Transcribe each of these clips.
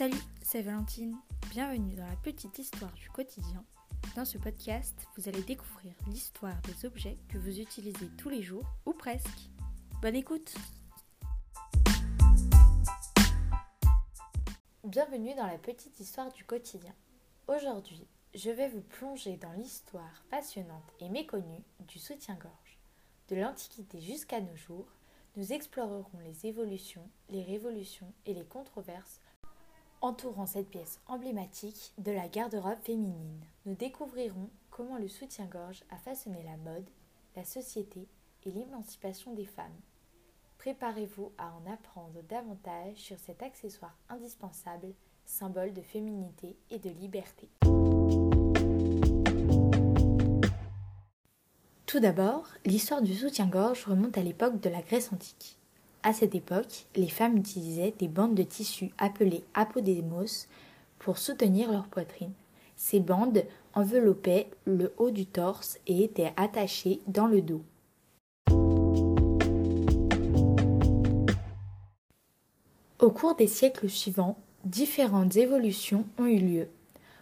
Salut, c'est Valentine. Bienvenue dans la petite histoire du quotidien. Dans ce podcast, vous allez découvrir l'histoire des objets que vous utilisez tous les jours ou presque. Bonne écoute Bienvenue dans la petite histoire du quotidien. Aujourd'hui, je vais vous plonger dans l'histoire passionnante et méconnue du soutien-gorge. De l'Antiquité jusqu'à nos jours, nous explorerons les évolutions, les révolutions et les controverses entourant cette pièce emblématique de la garde-robe féminine. Nous découvrirons comment le soutien-gorge a façonné la mode, la société et l'émancipation des femmes. Préparez-vous à en apprendre davantage sur cet accessoire indispensable, symbole de féminité et de liberté. Tout d'abord, l'histoire du soutien-gorge remonte à l'époque de la Grèce antique. À cette époque, les femmes utilisaient des bandes de tissu appelées apodémos pour soutenir leur poitrine. Ces bandes enveloppaient le haut du torse et étaient attachées dans le dos. Au cours des siècles suivants, différentes évolutions ont eu lieu.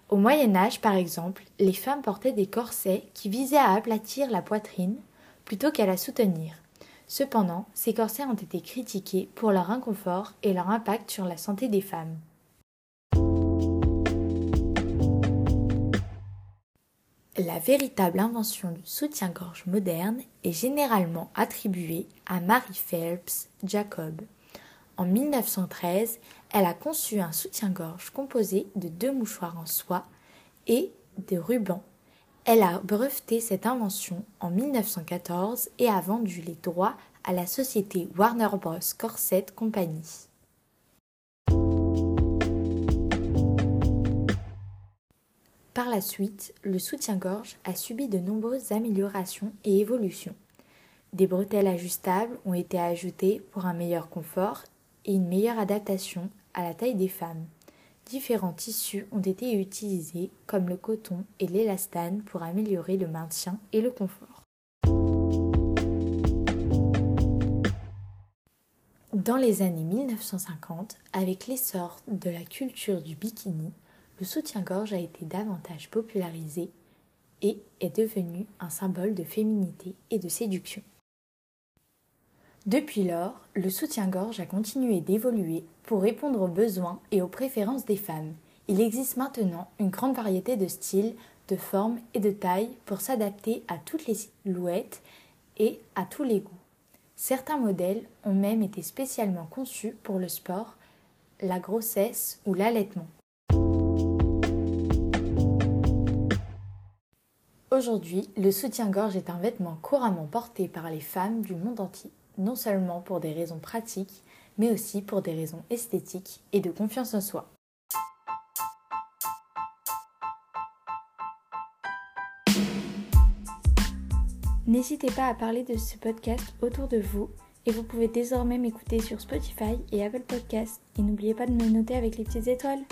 Au Moyen Âge, par exemple, les femmes portaient des corsets qui visaient à aplatir la poitrine plutôt qu'à la soutenir. Cependant, ces corsets ont été critiqués pour leur inconfort et leur impact sur la santé des femmes. La véritable invention du soutien-gorge moderne est généralement attribuée à Mary Phelps Jacob. En 1913, elle a conçu un soutien-gorge composé de deux mouchoirs en soie et de rubans elle a breveté cette invention en 1914 et a vendu les droits à la société Warner Bros. Corset Company. Par la suite, le soutien-gorge a subi de nombreuses améliorations et évolutions. Des bretelles ajustables ont été ajoutées pour un meilleur confort et une meilleure adaptation à la taille des femmes. Différents tissus ont été utilisés comme le coton et l'élastane pour améliorer le maintien et le confort. Dans les années 1950, avec l'essor de la culture du bikini, le soutien-gorge a été davantage popularisé et est devenu un symbole de féminité et de séduction. Depuis lors, le soutien-gorge a continué d'évoluer pour répondre aux besoins et aux préférences des femmes. Il existe maintenant une grande variété de styles, de formes et de tailles pour s'adapter à toutes les silhouettes et à tous les goûts. Certains modèles ont même été spécialement conçus pour le sport, la grossesse ou l'allaitement. Aujourd'hui, le soutien-gorge est un vêtement couramment porté par les femmes du monde entier non seulement pour des raisons pratiques, mais aussi pour des raisons esthétiques et de confiance en soi. N'hésitez pas à parler de ce podcast autour de vous et vous pouvez désormais m'écouter sur Spotify et Apple Podcasts. Et n'oubliez pas de me noter avec les petites étoiles.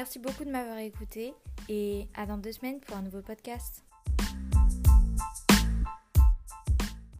Merci beaucoup de m'avoir écouté et à dans deux semaines pour un nouveau podcast.